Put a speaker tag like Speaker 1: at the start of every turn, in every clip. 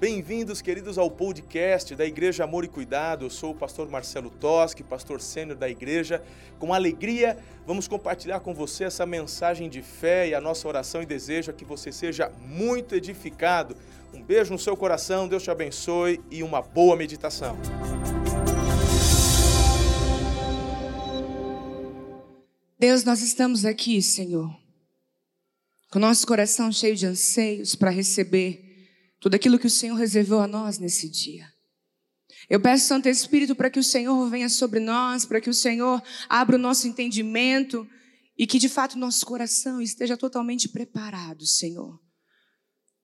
Speaker 1: Bem-vindos, queridos, ao podcast da Igreja Amor e Cuidado. Eu sou o pastor Marcelo Toschi, pastor sênior da igreja. Com alegria, vamos compartilhar com você essa mensagem de fé e a nossa oração e desejo é que você seja muito edificado. Um beijo no seu coração, Deus te abençoe e uma boa meditação.
Speaker 2: Deus, nós estamos aqui, Senhor, com nosso coração cheio de anseios para receber tudo aquilo que o Senhor reservou a nós nesse dia. Eu peço, Santo Espírito, para que o Senhor venha sobre nós, para que o Senhor abra o nosso entendimento e que de fato nosso coração esteja totalmente preparado, Senhor,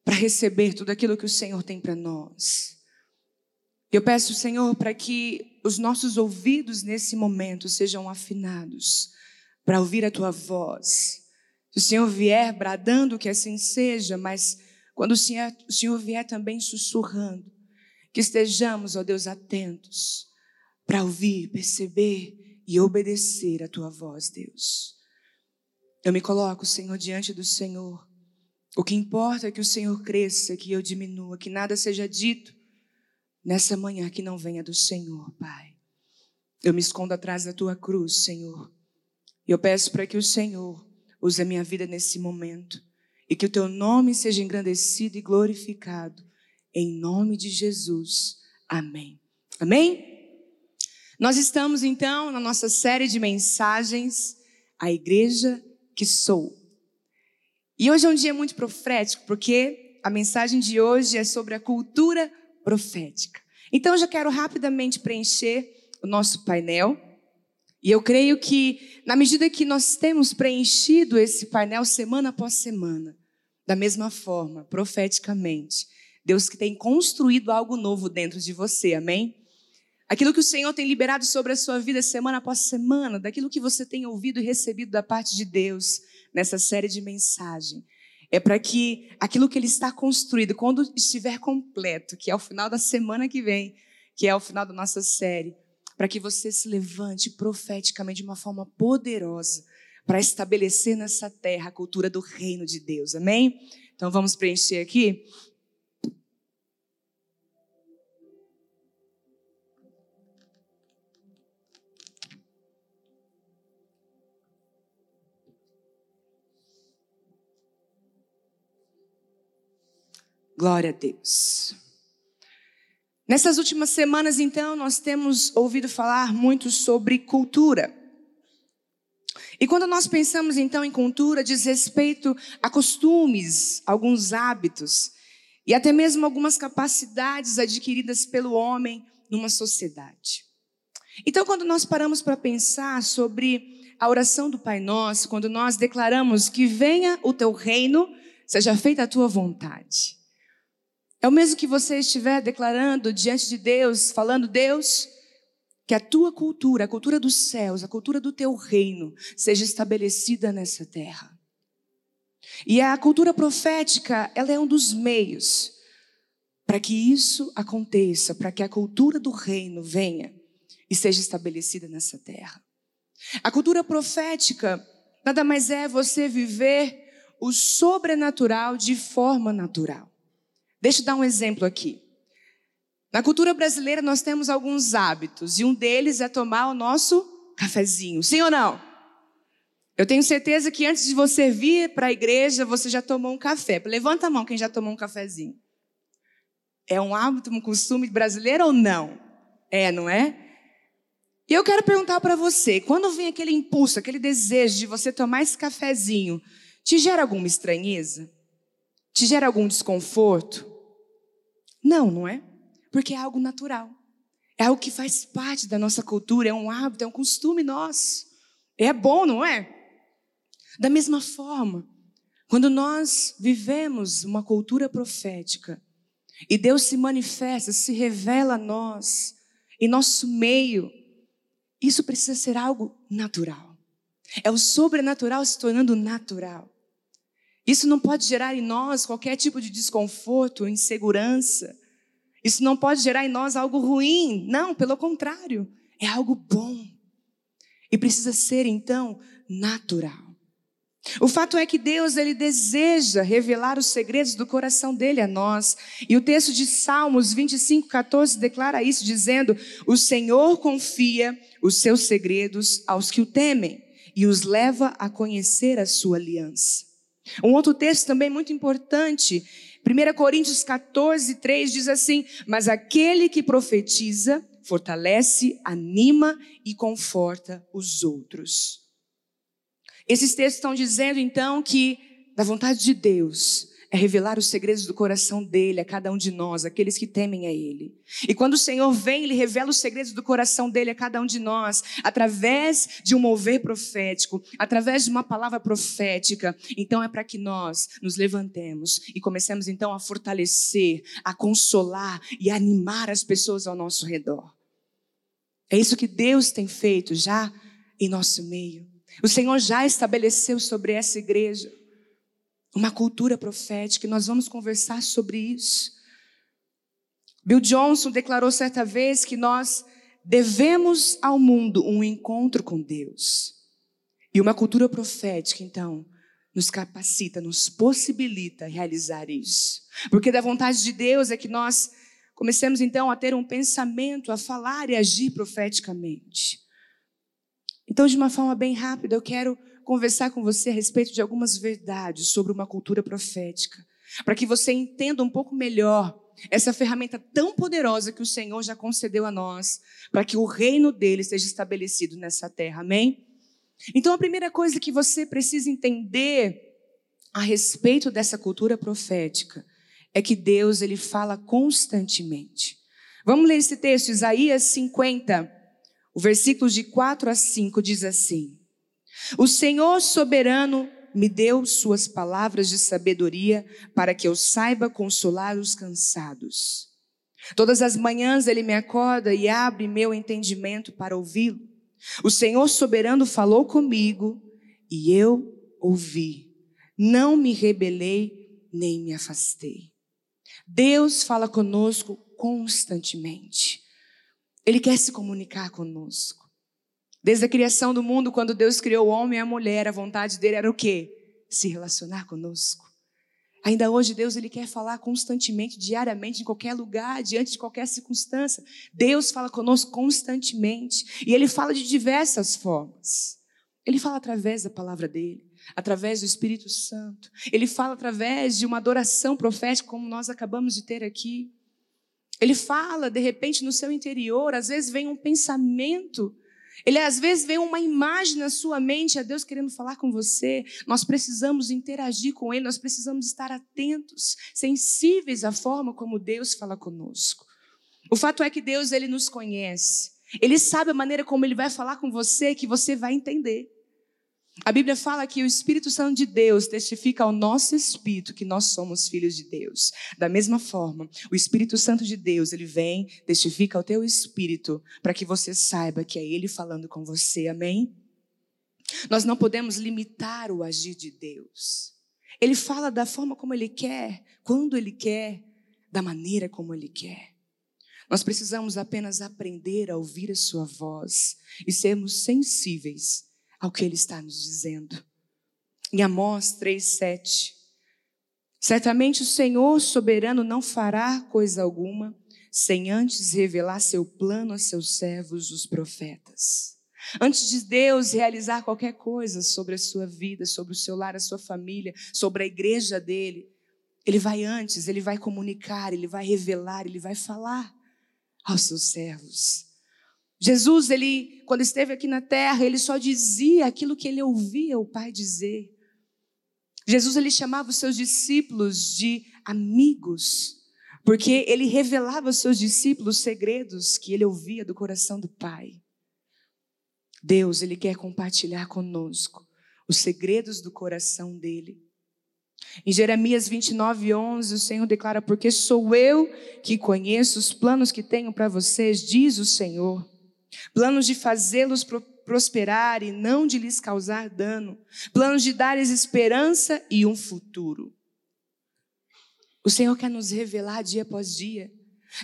Speaker 2: para receber tudo aquilo que o Senhor tem para nós. Eu peço, Senhor, para que os nossos ouvidos nesse momento sejam afinados para ouvir a tua voz. Se o Senhor vier bradando, que assim seja, mas quando o Senhor, o Senhor vier também sussurrando, que estejamos, ó Deus, atentos para ouvir, perceber e obedecer a tua voz, Deus. Eu me coloco, Senhor, diante do Senhor. O que importa é que o Senhor cresça, que eu diminua, que nada seja dito nessa manhã que não venha do Senhor, Pai. Eu me escondo atrás da tua cruz, Senhor. E eu peço para que o Senhor use a minha vida nesse momento e que o teu nome seja engrandecido e glorificado. Em nome de Jesus. Amém. Amém? Nós estamos então na nossa série de mensagens, A Igreja que Sou. E hoje é um dia muito profético, porque a mensagem de hoje é sobre a cultura profética. Então eu já quero rapidamente preencher o nosso painel. E eu creio que, na medida que nós temos preenchido esse painel semana após semana, da mesma forma, profeticamente, Deus que tem construído algo novo dentro de você, amém? Aquilo que o Senhor tem liberado sobre a sua vida semana após semana, daquilo que você tem ouvido e recebido da parte de Deus nessa série de mensagem, é para que aquilo que Ele está construído, quando estiver completo, que é o final da semana que vem, que é o final da nossa série, para que você se levante profeticamente de uma forma poderosa para estabelecer nessa terra a cultura do reino de Deus. Amém? Então vamos preencher aqui. Glória a Deus. Nessas últimas semanas, então, nós temos ouvido falar muito sobre cultura. E quando nós pensamos, então, em cultura, diz respeito a costumes, alguns hábitos e até mesmo algumas capacidades adquiridas pelo homem numa sociedade. Então, quando nós paramos para pensar sobre a oração do Pai Nosso, quando nós declaramos que venha o teu reino, seja feita a tua vontade. É o mesmo que você estiver declarando diante de Deus, falando, Deus, que a tua cultura, a cultura dos céus, a cultura do teu reino, seja estabelecida nessa terra. E a cultura profética, ela é um dos meios para que isso aconteça, para que a cultura do reino venha e seja estabelecida nessa terra. A cultura profética nada mais é você viver o sobrenatural de forma natural. Deixa eu dar um exemplo aqui. Na cultura brasileira nós temos alguns hábitos e um deles é tomar o nosso cafezinho. Sim ou não? Eu tenho certeza que antes de você vir para a igreja, você já tomou um café. Levanta a mão quem já tomou um cafezinho. É um hábito, um costume brasileiro ou não? É, não é? E eu quero perguntar para você, quando vem aquele impulso, aquele desejo de você tomar esse cafezinho, te gera alguma estranheza? Te gera algum desconforto? Não, não é? Porque é algo natural. É algo que faz parte da nossa cultura, é um hábito, é um costume nosso. É bom, não é? Da mesma forma, quando nós vivemos uma cultura profética e Deus se manifesta, se revela a nós, em nosso meio, isso precisa ser algo natural. É o sobrenatural se tornando natural. Isso não pode gerar em nós qualquer tipo de desconforto, insegurança. Isso não pode gerar em nós algo ruim. Não, pelo contrário, é algo bom. E precisa ser então natural. O fato é que Deus ele deseja revelar os segredos do coração dele a nós. E o texto de Salmos 25, 14 declara isso, dizendo: O Senhor confia os seus segredos aos que o temem e os leva a conhecer a sua aliança. Um outro texto também muito importante, 1 Coríntios 14, 3 diz assim: Mas aquele que profetiza fortalece, anima e conforta os outros. Esses textos estão dizendo então que da vontade de Deus é revelar os segredos do coração dele a cada um de nós, aqueles que temem a ele. E quando o Senhor vem, ele revela os segredos do coração dele a cada um de nós, através de um mover profético, através de uma palavra profética. Então é para que nós nos levantemos e comecemos então a fortalecer, a consolar e a animar as pessoas ao nosso redor. É isso que Deus tem feito já em nosso meio. O Senhor já estabeleceu sobre essa igreja uma cultura profética e nós vamos conversar sobre isso. Bill Johnson declarou certa vez que nós devemos ao mundo um encontro com Deus. E uma cultura profética, então, nos capacita, nos possibilita realizar isso. Porque da vontade de Deus é que nós comecemos então a ter um pensamento, a falar e agir profeticamente. Então, de uma forma bem rápida, eu quero conversar com você a respeito de algumas verdades sobre uma cultura profética, para que você entenda um pouco melhor essa ferramenta tão poderosa que o Senhor já concedeu a nós, para que o reino dele seja estabelecido nessa terra. Amém? Então, a primeira coisa que você precisa entender a respeito dessa cultura profética é que Deus ele fala constantemente. Vamos ler esse texto, Isaías 50, o versículo de 4 a 5 diz assim: O Senhor soberano me deu suas palavras de sabedoria para que eu saiba consolar os cansados. Todas as manhãs ele me acorda e abre meu entendimento para ouvi-lo. O Senhor soberano falou comigo e eu ouvi. Não me rebelei nem me afastei. Deus fala conosco constantemente. Ele quer se comunicar conosco. Desde a criação do mundo, quando Deus criou o homem e a mulher, a vontade dele era o quê? Se relacionar conosco. Ainda hoje Deus ele quer falar constantemente, diariamente, em qualquer lugar, diante de qualquer circunstância. Deus fala conosco constantemente e ele fala de diversas formas. Ele fala através da palavra dele através do Espírito Santo. Ele fala através de uma adoração profética, como nós acabamos de ter aqui. Ele fala, de repente, no seu interior, às vezes vem um pensamento, ele às vezes vem uma imagem na sua mente, a Deus querendo falar com você. Nós precisamos interagir com Ele, nós precisamos estar atentos, sensíveis à forma como Deus fala conosco. O fato é que Deus, Ele nos conhece. Ele sabe a maneira como Ele vai falar com você, que você vai entender. A Bíblia fala que o Espírito Santo de Deus testifica ao nosso espírito que nós somos filhos de Deus. Da mesma forma, o Espírito Santo de Deus, ele vem, testifica ao teu espírito para que você saiba que é ele falando com você. Amém? Nós não podemos limitar o agir de Deus. Ele fala da forma como ele quer, quando ele quer, da maneira como ele quer. Nós precisamos apenas aprender a ouvir a sua voz e sermos sensíveis ao que ele está nos dizendo. Em Amós 3:7. Certamente o Senhor soberano não fará coisa alguma sem antes revelar seu plano a seus servos, os profetas. Antes de Deus realizar qualquer coisa sobre a sua vida, sobre o seu lar, a sua família, sobre a igreja dele, ele vai antes, ele vai comunicar, ele vai revelar, ele vai falar aos seus servos. Jesus, ele, quando esteve aqui na terra, ele só dizia aquilo que ele ouvia o Pai dizer. Jesus, ele chamava os seus discípulos de amigos, porque ele revelava aos seus discípulos segredos que ele ouvia do coração do Pai. Deus, ele quer compartilhar conosco os segredos do coração dele. Em Jeremias 29, 11, o Senhor declara: Porque sou eu que conheço os planos que tenho para vocês, diz o Senhor planos de fazê-los prosperar e não de lhes causar dano, planos de dar-lhes esperança e um futuro. O Senhor quer nos revelar dia após dia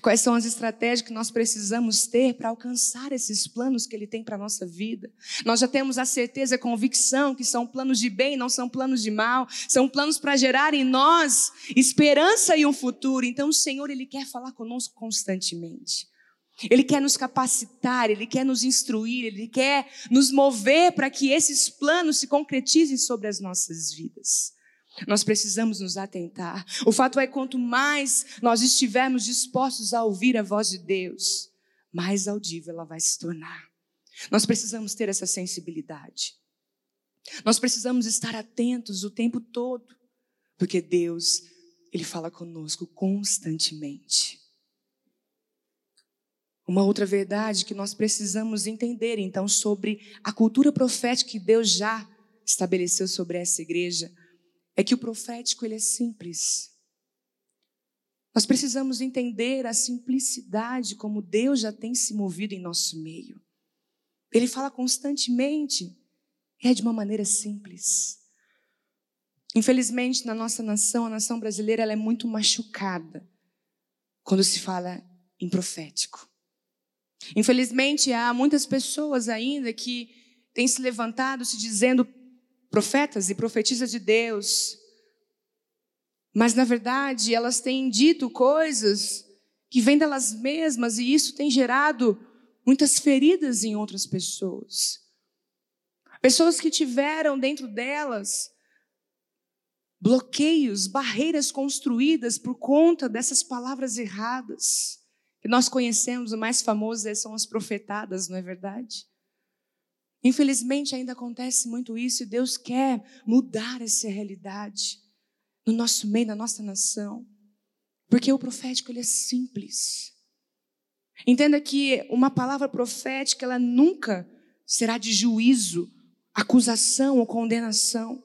Speaker 2: Quais são as estratégias que nós precisamos ter para alcançar esses planos que Ele tem para a nossa vida? Nós já temos a certeza, a convicção que são planos de bem, não são planos de mal, são planos para gerar em nós esperança e um futuro. Então, o Senhor, Ele quer falar conosco constantemente. Ele quer nos capacitar, Ele quer nos instruir, Ele quer nos mover para que esses planos se concretizem sobre as nossas vidas. Nós precisamos nos atentar. O fato é, quanto mais nós estivermos dispostos a ouvir a voz de Deus, mais audível ela vai se tornar. Nós precisamos ter essa sensibilidade. Nós precisamos estar atentos o tempo todo, porque Deus, Ele fala conosco constantemente. Uma outra verdade que nós precisamos entender, então, sobre a cultura profética que Deus já estabeleceu sobre essa igreja é que o profético ele é simples. Nós precisamos entender a simplicidade como Deus já tem se movido em nosso meio. Ele fala constantemente e é de uma maneira simples. Infelizmente, na nossa nação, a nação brasileira, ela é muito machucada quando se fala em profético. Infelizmente, há muitas pessoas ainda que têm se levantado se dizendo profetas e profetisas de Deus, mas na verdade elas têm dito coisas que vêm delas mesmas e isso tem gerado muitas feridas em outras pessoas. Pessoas que tiveram dentro delas bloqueios, barreiras construídas por conta dessas palavras erradas. Que nós conhecemos, o mais famoso são as profetadas, não é verdade? Infelizmente ainda acontece muito isso e Deus quer mudar essa realidade no nosso meio, na nossa nação. Porque o profético ele é simples. Entenda que uma palavra profética ela nunca será de juízo, acusação ou condenação.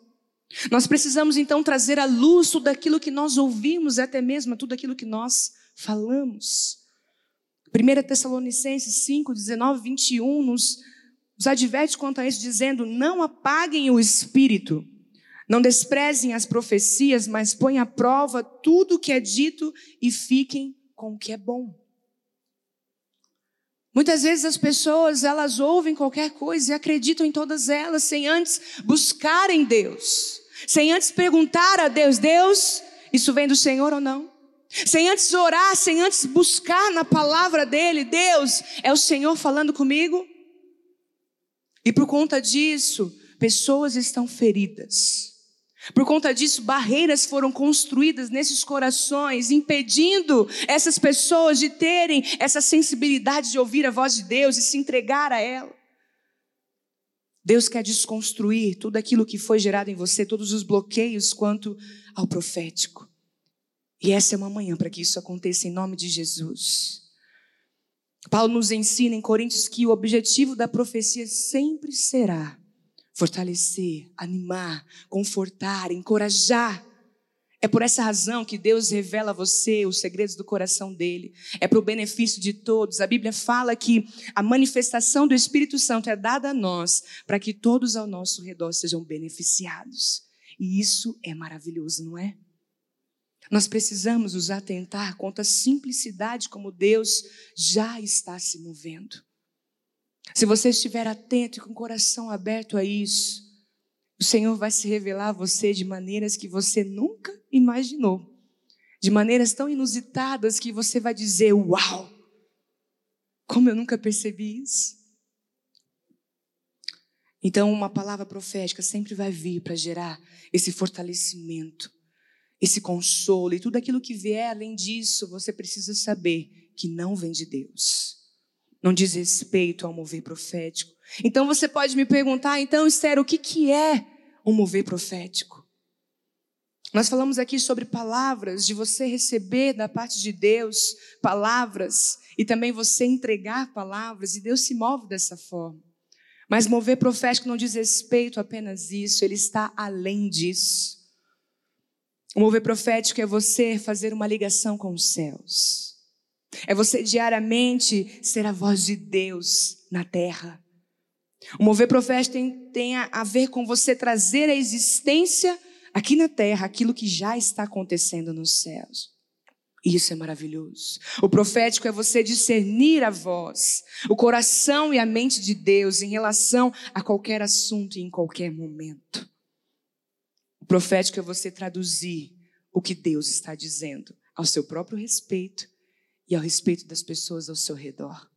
Speaker 2: Nós precisamos então trazer à luz tudo aquilo que nós ouvimos, até mesmo tudo aquilo que nós falamos. 1 Tessalonicenses 5, 19, 21 nos nos adverte quanto a isso, dizendo: não apaguem o espírito, não desprezem as profecias, mas põem à prova tudo o que é dito e fiquem com o que é bom. Muitas vezes as pessoas, elas ouvem qualquer coisa e acreditam em todas elas sem antes buscarem Deus, sem antes perguntar a Deus: Deus, isso vem do Senhor ou não? Sem antes orar, sem antes buscar na palavra dele, Deus, é o Senhor falando comigo? E por conta disso, pessoas estão feridas. Por conta disso, barreiras foram construídas nesses corações, impedindo essas pessoas de terem essa sensibilidade de ouvir a voz de Deus e se entregar a ela. Deus quer desconstruir tudo aquilo que foi gerado em você, todos os bloqueios quanto ao profético. E essa é uma manhã para que isso aconteça em nome de Jesus. Paulo nos ensina em Coríntios que o objetivo da profecia sempre será fortalecer, animar, confortar, encorajar. É por essa razão que Deus revela a você os segredos do coração dele. É para o benefício de todos. A Bíblia fala que a manifestação do Espírito Santo é dada a nós para que todos ao nosso redor sejam beneficiados. E isso é maravilhoso, não é? Nós precisamos nos atentar quanto à simplicidade como Deus já está se movendo. Se você estiver atento e com o coração aberto a isso, o Senhor vai se revelar a você de maneiras que você nunca imaginou. De maneiras tão inusitadas que você vai dizer: Uau! Como eu nunca percebi isso. Então, uma palavra profética sempre vai vir para gerar esse fortalecimento esse consolo e tudo aquilo que vier além disso, você precisa saber que não vem de Deus. Não diz respeito ao mover profético. Então você pode me perguntar, então, Esther, o que, que é um mover profético? Nós falamos aqui sobre palavras, de você receber da parte de Deus palavras e também você entregar palavras, e Deus se move dessa forma. Mas mover profético não diz respeito apenas isso, ele está além disso. O mover profético é você fazer uma ligação com os céus. É você diariamente ser a voz de Deus na terra. O mover profético tem, tem a, ver com você trazer a existência aqui na terra aquilo que já está acontecendo nos céus. Isso é maravilhoso. O profético é você discernir a voz, o coração e a mente de Deus em relação a qualquer assunto e em qualquer momento. Profético é você traduzir o que Deus está dizendo ao seu próprio respeito e ao respeito das pessoas ao seu redor.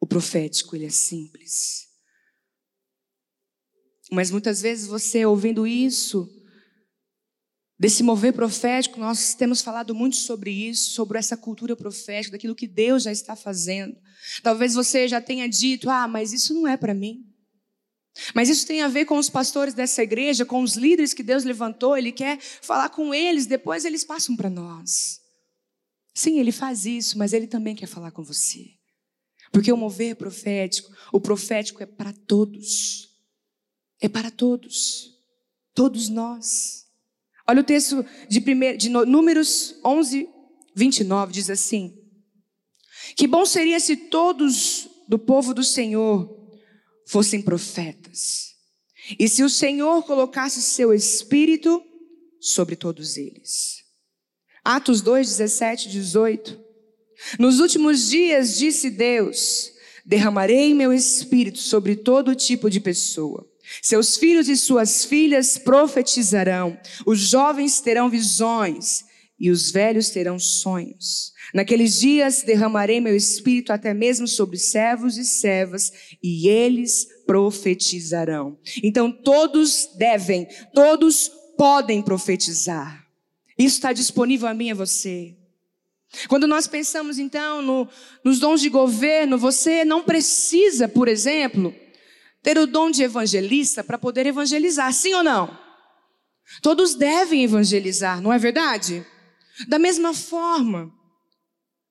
Speaker 2: O profético, ele é simples. Mas muitas vezes você ouvindo isso, desse mover profético, nós temos falado muito sobre isso, sobre essa cultura profética, daquilo que Deus já está fazendo. Talvez você já tenha dito: "Ah, mas isso não é para mim". Mas isso tem a ver com os pastores dessa igreja, com os líderes que Deus levantou, ele quer falar com eles, depois eles passam para nós. Sim, ele faz isso, mas ele também quer falar com você. Porque o mover profético, o profético é para todos. É para todos. Todos nós. Olha o texto de, primeiro, de Números 11, 29, diz assim: Que bom seria se todos do povo do Senhor fossem profetas, e se o Senhor colocasse seu espírito sobre todos eles. Atos 2, 17, 18. Nos últimos dias, disse Deus: derramarei meu espírito sobre todo tipo de pessoa. Seus filhos e suas filhas profetizarão, os jovens terão visões e os velhos terão sonhos. Naqueles dias derramarei meu espírito até mesmo sobre servos e servas, e eles profetizarão. Então todos devem, todos podem profetizar. Isso está disponível a mim e a você. Quando nós pensamos então no, nos dons de governo, você não precisa, por exemplo, ter o dom de evangelista para poder evangelizar, sim ou não? Todos devem evangelizar, não é verdade? Da mesma forma,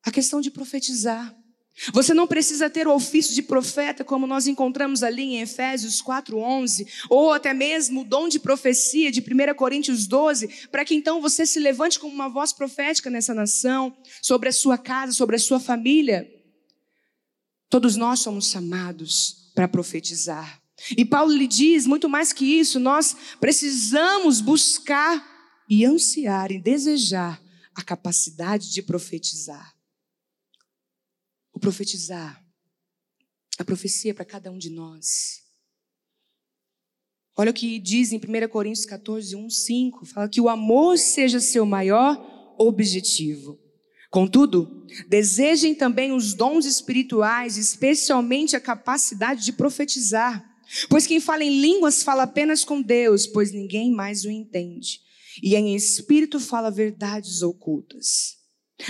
Speaker 2: a questão de profetizar. Você não precisa ter o ofício de profeta, como nós encontramos ali em Efésios 4:11, ou até mesmo o dom de profecia de 1 Coríntios 12, para que então você se levante como uma voz profética nessa nação, sobre a sua casa, sobre a sua família. Todos nós somos chamados para profetizar. E Paulo lhe diz, muito mais que isso, nós precisamos buscar e ansiar e desejar a capacidade de profetizar o profetizar, a profecia para cada um de nós. Olha o que diz em 1 Coríntios 14, 1, 5, fala que o amor seja seu maior objetivo. Contudo, desejem também os dons espirituais, especialmente a capacidade de profetizar. Pois quem fala em línguas fala apenas com Deus, pois ninguém mais o entende. E em espírito fala verdades ocultas.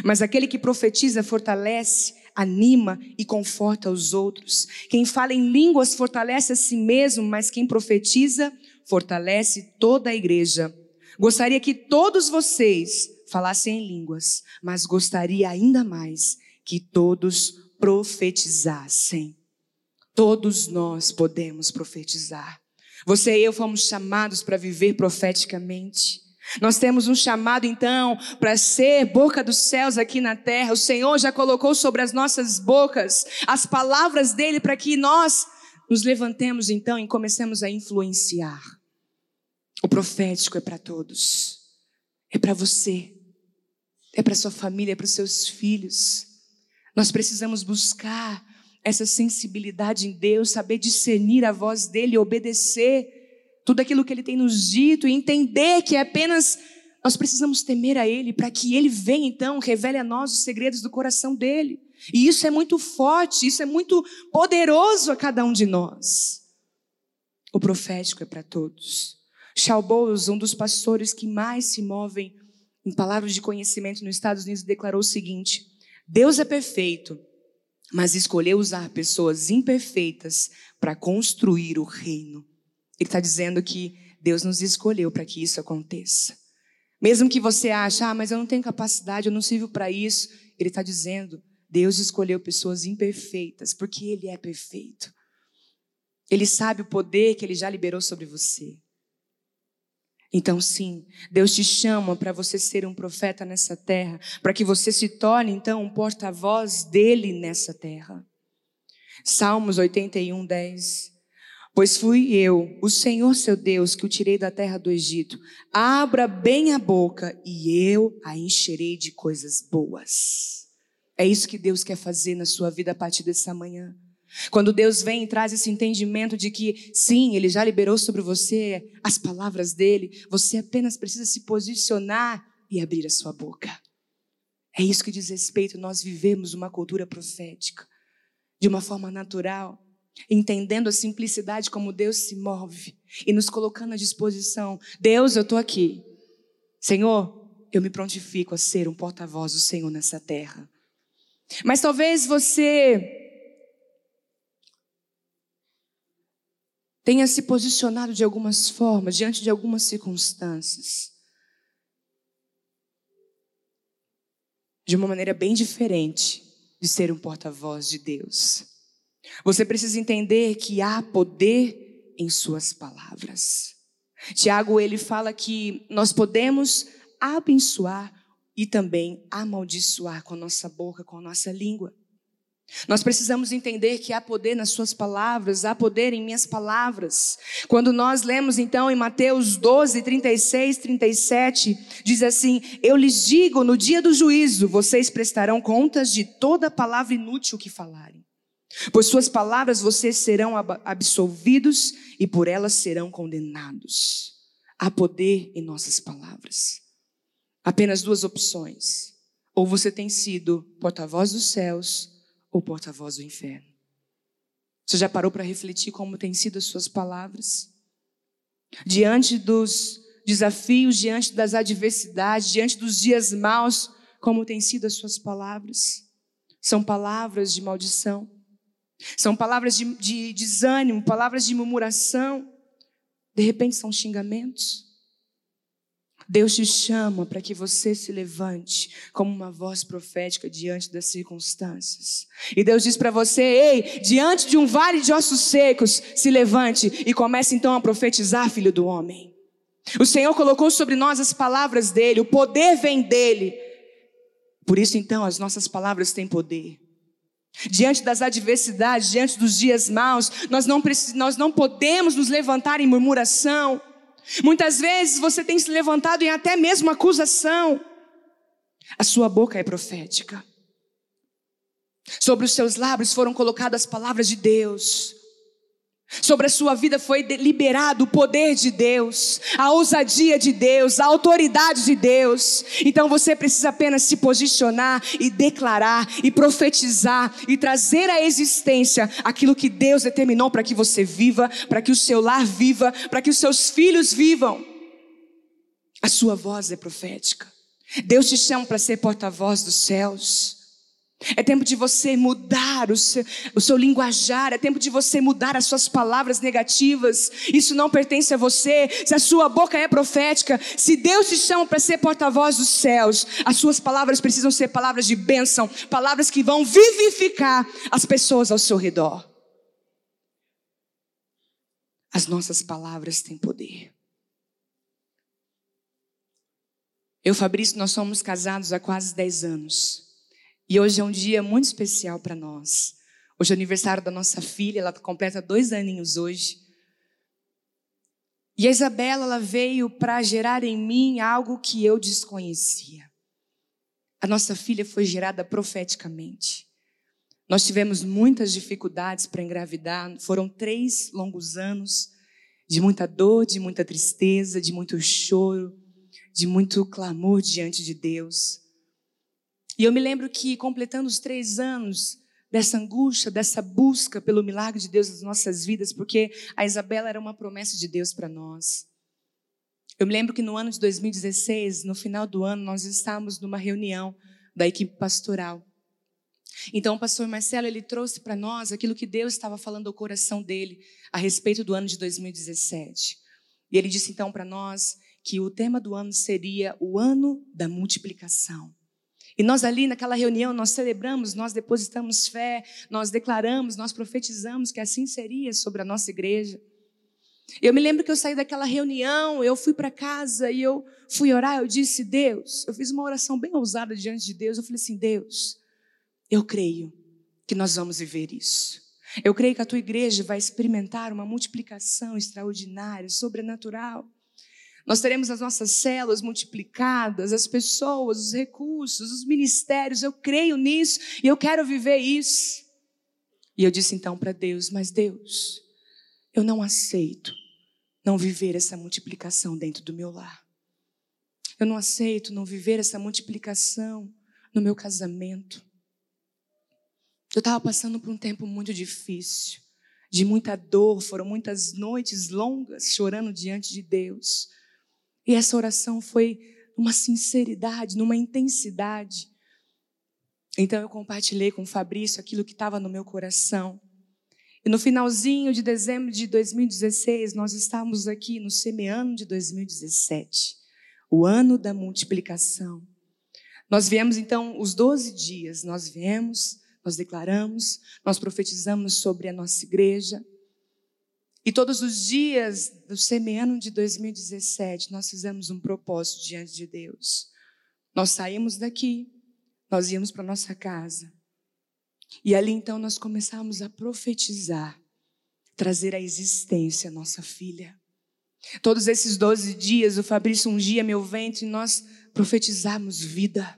Speaker 2: Mas aquele que profetiza fortalece anima e conforta os outros. Quem fala em línguas fortalece a si mesmo, mas quem profetiza fortalece toda a igreja. Gostaria que todos vocês falassem em línguas, mas gostaria ainda mais que todos profetizassem. Todos nós podemos profetizar. Você e eu fomos chamados para viver profeticamente. Nós temos um chamado então para ser boca dos céus aqui na terra. O Senhor já colocou sobre as nossas bocas as palavras dele para que nós nos levantemos então e comecemos a influenciar. O profético é para todos. É para você. É para sua família, é para os seus filhos. Nós precisamos buscar essa sensibilidade em Deus, saber discernir a voz dele, obedecer tudo aquilo que ele tem nos dito e entender que é apenas nós precisamos temer a ele para que ele venha então, revele a nós os segredos do coração dele. E isso é muito forte, isso é muito poderoso a cada um de nós. O profético é para todos. Charles Bowles, um dos pastores que mais se movem em palavras de conhecimento nos Estados Unidos, declarou o seguinte: Deus é perfeito, mas escolheu usar pessoas imperfeitas para construir o reino. Ele está dizendo que Deus nos escolheu para que isso aconteça. Mesmo que você ache, ah, mas eu não tenho capacidade, eu não sirvo para isso. Ele está dizendo, Deus escolheu pessoas imperfeitas, porque Ele é perfeito. Ele sabe o poder que Ele já liberou sobre você. Então, sim, Deus te chama para você ser um profeta nessa terra, para que você se torne, então, um porta-voz dele nessa terra. Salmos 81, 10. Pois fui eu, o Senhor seu Deus, que o tirei da terra do Egito. Abra bem a boca e eu a encherei de coisas boas. É isso que Deus quer fazer na sua vida a partir dessa manhã. Quando Deus vem e traz esse entendimento de que, sim, Ele já liberou sobre você as palavras dele, você apenas precisa se posicionar e abrir a sua boca. É isso que diz respeito, nós vivemos uma cultura profética, de uma forma natural, entendendo a simplicidade como Deus se move e nos colocando à disposição. Deus, eu estou aqui. Senhor, eu me prontifico a ser um porta-voz do Senhor nessa terra. Mas talvez você tenha se posicionado de algumas formas, diante de algumas circunstâncias, de uma maneira bem diferente de ser um porta-voz de Deus. Você precisa entender que há poder em suas palavras. Tiago, ele fala que nós podemos abençoar e também amaldiçoar com a nossa boca, com a nossa língua. Nós precisamos entender que há poder nas suas palavras, há poder em minhas palavras. Quando nós lemos então em Mateus 12, 36, 37, diz assim: Eu lhes digo, no dia do juízo, vocês prestarão contas de toda palavra inútil que falarem. Por suas palavras vocês serão absolvidos e por elas serão condenados. Há poder em nossas palavras. Apenas duas opções. Ou você tem sido porta-voz dos céus, ou porta-voz do inferno. Você já parou para refletir como têm sido as suas palavras? Diante dos desafios, diante das adversidades, diante dos dias maus, como têm sido as suas palavras? São palavras de maldição, são palavras de, de desânimo, palavras de murmuração, de repente são xingamentos. Deus te chama para que você se levante como uma voz profética diante das circunstâncias. E Deus diz para você: ei, diante de um vale de ossos secos, se levante e comece então a profetizar, filho do homem. O Senhor colocou sobre nós as palavras dele, o poder vem dele. Por isso então as nossas palavras têm poder. Diante das adversidades, diante dos dias maus, nós não, nós não podemos nos levantar em murmuração. Muitas vezes você tem se levantado em até mesmo acusação. A sua boca é profética. Sobre os seus lábios foram colocadas as palavras de Deus. Sobre a sua vida foi liberado o poder de Deus, a ousadia de Deus, a autoridade de Deus. Então você precisa apenas se posicionar e declarar e profetizar e trazer à existência aquilo que Deus determinou para que você viva, para que o seu lar viva, para que os seus filhos vivam. A sua voz é profética. Deus te chama para ser porta-voz dos céus. É tempo de você mudar o seu, o seu linguajar, é tempo de você mudar as suas palavras negativas. Isso não pertence a você. Se a sua boca é profética, se Deus te chama para ser porta-voz dos céus, as suas palavras precisam ser palavras de bênção, palavras que vão vivificar as pessoas ao seu redor. As nossas palavras têm poder. Eu, Fabrício, nós somos casados há quase 10 anos. E hoje é um dia muito especial para nós. Hoje é aniversário da nossa filha, ela completa dois aninhos hoje. E a Isabela, ela veio para gerar em mim algo que eu desconhecia. A nossa filha foi gerada profeticamente. Nós tivemos muitas dificuldades para engravidar, foram três longos anos de muita dor, de muita tristeza, de muito choro, de muito clamor diante de Deus. E eu me lembro que, completando os três anos dessa angústia, dessa busca pelo milagre de Deus nas nossas vidas, porque a Isabela era uma promessa de Deus para nós. Eu me lembro que no ano de 2016, no final do ano, nós estávamos numa reunião da equipe pastoral. Então, o pastor Marcelo, ele trouxe para nós aquilo que Deus estava falando ao coração dele a respeito do ano de 2017. E ele disse então para nós que o tema do ano seria o ano da multiplicação. E nós ali naquela reunião, nós celebramos, nós depositamos fé, nós declaramos, nós profetizamos que assim seria sobre a nossa igreja. Eu me lembro que eu saí daquela reunião, eu fui para casa e eu fui orar, eu disse, Deus, eu fiz uma oração bem ousada diante de Deus, eu falei assim, Deus, eu creio que nós vamos viver isso. Eu creio que a tua igreja vai experimentar uma multiplicação extraordinária, sobrenatural. Nós teremos as nossas células multiplicadas, as pessoas, os recursos, os ministérios. Eu creio nisso e eu quero viver isso. E eu disse então para Deus: Mas Deus, eu não aceito não viver essa multiplicação dentro do meu lar. Eu não aceito não viver essa multiplicação no meu casamento. Eu estava passando por um tempo muito difícil, de muita dor, foram muitas noites longas chorando diante de Deus. E essa oração foi uma sinceridade, numa intensidade. Então eu compartilhei com o Fabrício aquilo que estava no meu coração. E no finalzinho de dezembro de 2016, nós estávamos aqui no semiano de 2017, o ano da multiplicação. Nós viemos então os 12 dias, nós viemos, nós declaramos, nós profetizamos sobre a nossa igreja. E todos os dias do semiano de 2017, nós fizemos um propósito diante de Deus. Nós saímos daqui, nós íamos para nossa casa. E ali então nós começamos a profetizar, trazer à existência nossa filha. Todos esses 12 dias, o Fabrício ungia meu ventre e nós profetizamos vida.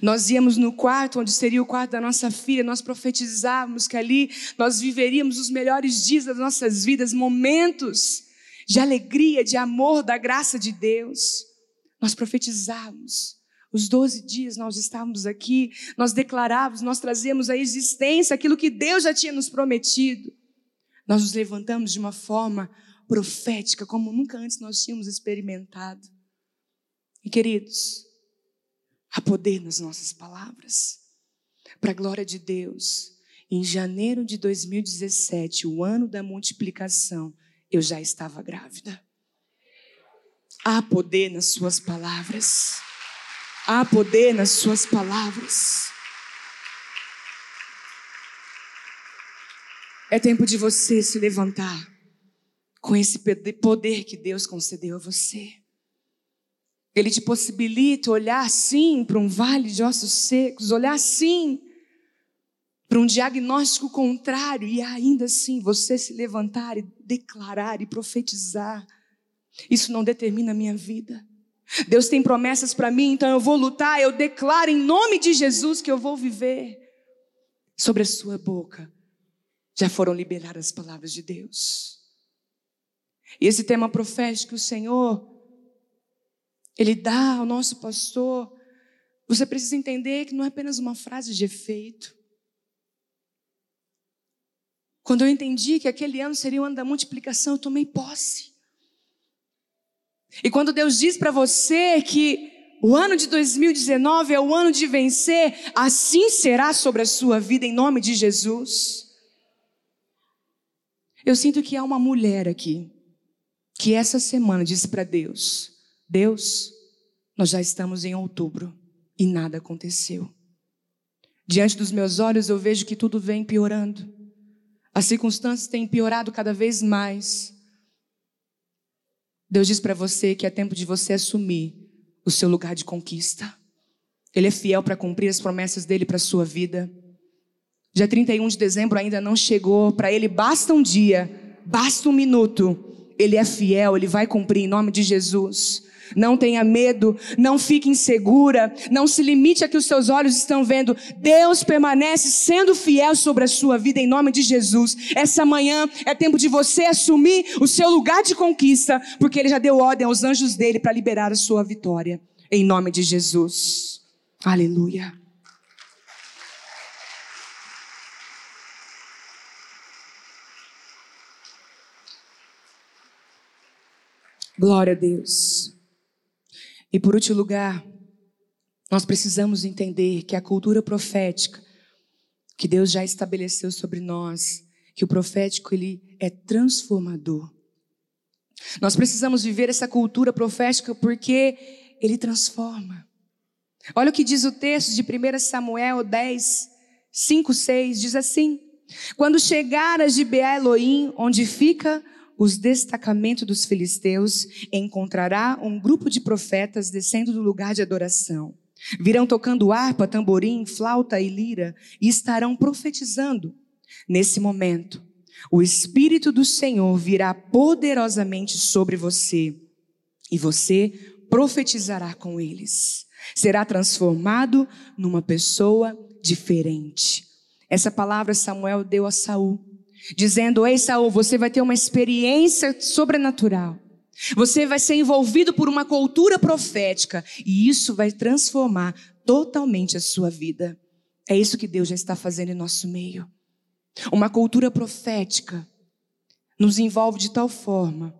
Speaker 2: Nós íamos no quarto, onde seria o quarto da nossa filha, nós profetizávamos que ali nós viveríamos os melhores dias das nossas vidas, momentos de alegria, de amor, da graça de Deus. Nós profetizávamos. Os 12 dias nós estávamos aqui, nós declarávamos, nós trazíamos à existência aquilo que Deus já tinha nos prometido. Nós nos levantamos de uma forma profética, como nunca antes nós tínhamos experimentado. E queridos, Há poder nas nossas palavras. Para a glória de Deus, em janeiro de 2017, o ano da multiplicação, eu já estava grávida. Há poder nas suas palavras. Há poder nas suas palavras. É tempo de você se levantar com esse poder que Deus concedeu a você. Ele te possibilita olhar sim para um vale de ossos secos, olhar sim para um diagnóstico contrário e ainda assim você se levantar e declarar e profetizar. Isso não determina a minha vida. Deus tem promessas para mim, então eu vou lutar, eu declaro em nome de Jesus que eu vou viver. Sobre a sua boca já foram liberadas as palavras de Deus. E esse tema profético o Senhor ele dá ao nosso pastor. Você precisa entender que não é apenas uma frase de efeito. Quando eu entendi que aquele ano seria o ano da multiplicação, eu tomei posse. E quando Deus diz para você que o ano de 2019 é o ano de vencer, assim será sobre a sua vida, em nome de Jesus. Eu sinto que há uma mulher aqui, que essa semana disse para Deus: Deus, nós já estamos em outubro e nada aconteceu. Diante dos meus olhos eu vejo que tudo vem piorando. As circunstâncias têm piorado cada vez mais. Deus diz para você que é tempo de você assumir o seu lugar de conquista. Ele é fiel para cumprir as promessas dele para sua vida. Dia 31 de dezembro ainda não chegou, para ele basta um dia, basta um minuto. Ele é fiel, ele vai cumprir em nome de Jesus. Não tenha medo, não fique insegura, não se limite a que os seus olhos estão vendo. Deus permanece sendo fiel sobre a sua vida em nome de Jesus. Essa manhã é tempo de você assumir o seu lugar de conquista, porque ele já deu ordem aos anjos dele para liberar a sua vitória em nome de Jesus. Aleluia. Glória a Deus. E por último lugar, nós precisamos entender que a cultura profética que Deus já estabeleceu sobre nós, que o profético ele é transformador. Nós precisamos viver essa cultura profética porque ele transforma. Olha o que diz o texto de 1 Samuel 10, 5, 6, diz assim: Quando chegaras de Beá Elohim, onde fica os destacamentos dos filisteus, encontrará um grupo de profetas descendo do lugar de adoração. Virão tocando harpa, tamborim, flauta e lira e estarão profetizando. Nesse momento, o Espírito do Senhor virá poderosamente sobre você e você profetizará com eles. Será transformado numa pessoa diferente. Essa palavra Samuel deu a Saul, dizendo: Ei, Saul, você vai ter uma experiência sobrenatural. Você vai ser envolvido por uma cultura profética e isso vai transformar totalmente a sua vida. É isso que Deus já está fazendo em nosso meio. Uma cultura profética nos envolve de tal forma.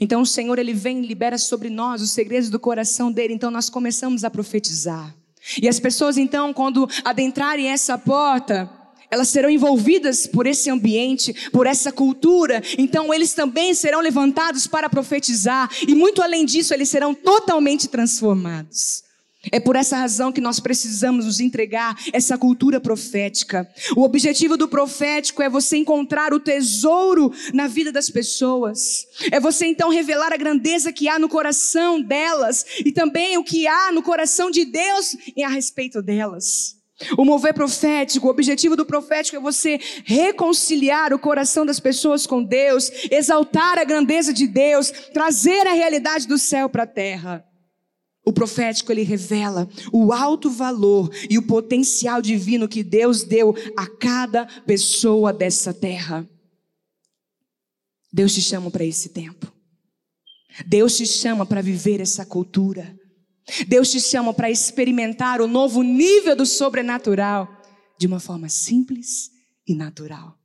Speaker 2: Então o Senhor ele vem e libera sobre nós os segredos do coração dele, então nós começamos a profetizar. E as pessoas então, quando adentrarem essa porta, elas serão envolvidas por esse ambiente, por essa cultura, então eles também serão levantados para profetizar, e muito além disso, eles serão totalmente transformados. É por essa razão que nós precisamos nos entregar essa cultura profética. O objetivo do profético é você encontrar o tesouro na vida das pessoas. É você então revelar a grandeza que há no coração delas e também o que há no coração de Deus a respeito delas. O mover profético, o objetivo do profético é você reconciliar o coração das pessoas com Deus, exaltar a grandeza de Deus, trazer a realidade do céu para a terra. O profético ele revela o alto valor e o potencial divino que Deus deu a cada pessoa dessa terra. Deus te chama para esse tempo. Deus te chama para viver essa cultura. Deus te chama para experimentar o novo nível do sobrenatural de uma forma simples e natural.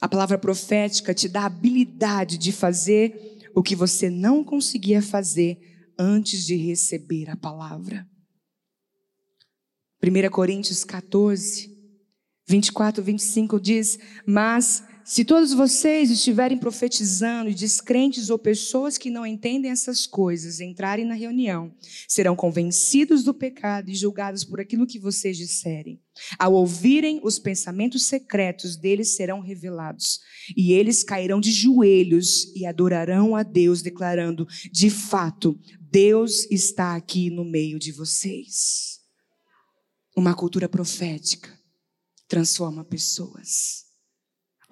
Speaker 2: A palavra profética te dá a habilidade de fazer o que você não conseguia fazer antes de receber a palavra. 1 Coríntios 14, 24, 25 diz: Mas se todos vocês estiverem profetizando e descrentes ou pessoas que não entendem essas coisas entrarem na reunião, serão convencidos do pecado e julgados por aquilo que vocês disserem. Ao ouvirem, os pensamentos secretos deles serão revelados, e eles cairão de joelhos e adorarão a Deus, declarando: de fato, Deus está aqui no meio de vocês. Uma cultura profética transforma pessoas.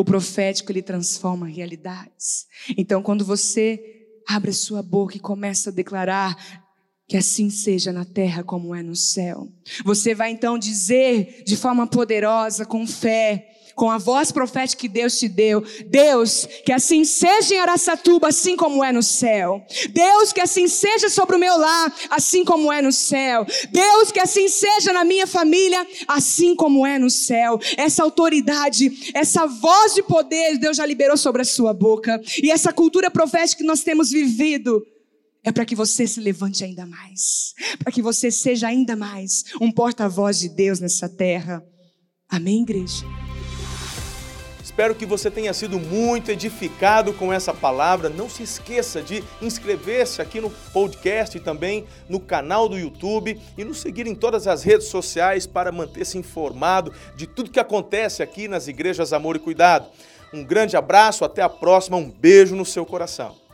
Speaker 2: O profético ele transforma realidades. Então, quando você abre a sua boca e começa a declarar que assim seja na terra como é no céu, você vai então dizer de forma poderosa, com fé, com a voz profética que Deus te deu. Deus, que assim seja em Araçatuba, assim como é no céu. Deus, que assim seja sobre o meu lar, assim como é no céu. Deus, que assim seja na minha família, assim como é no céu. Essa autoridade, essa voz de poder, Deus já liberou sobre a sua boca. E essa cultura profética que nós temos vivido, é para que você se levante ainda mais, para que você seja ainda mais um porta-voz de Deus nessa terra. Amém, igreja?
Speaker 1: Espero que você tenha sido muito edificado com essa palavra. Não se esqueça de inscrever-se aqui no podcast e também no canal do YouTube e nos seguir em todas as redes sociais para manter-se informado de tudo que acontece aqui nas igrejas Amor e Cuidado. Um grande abraço, até a próxima, um beijo no seu coração.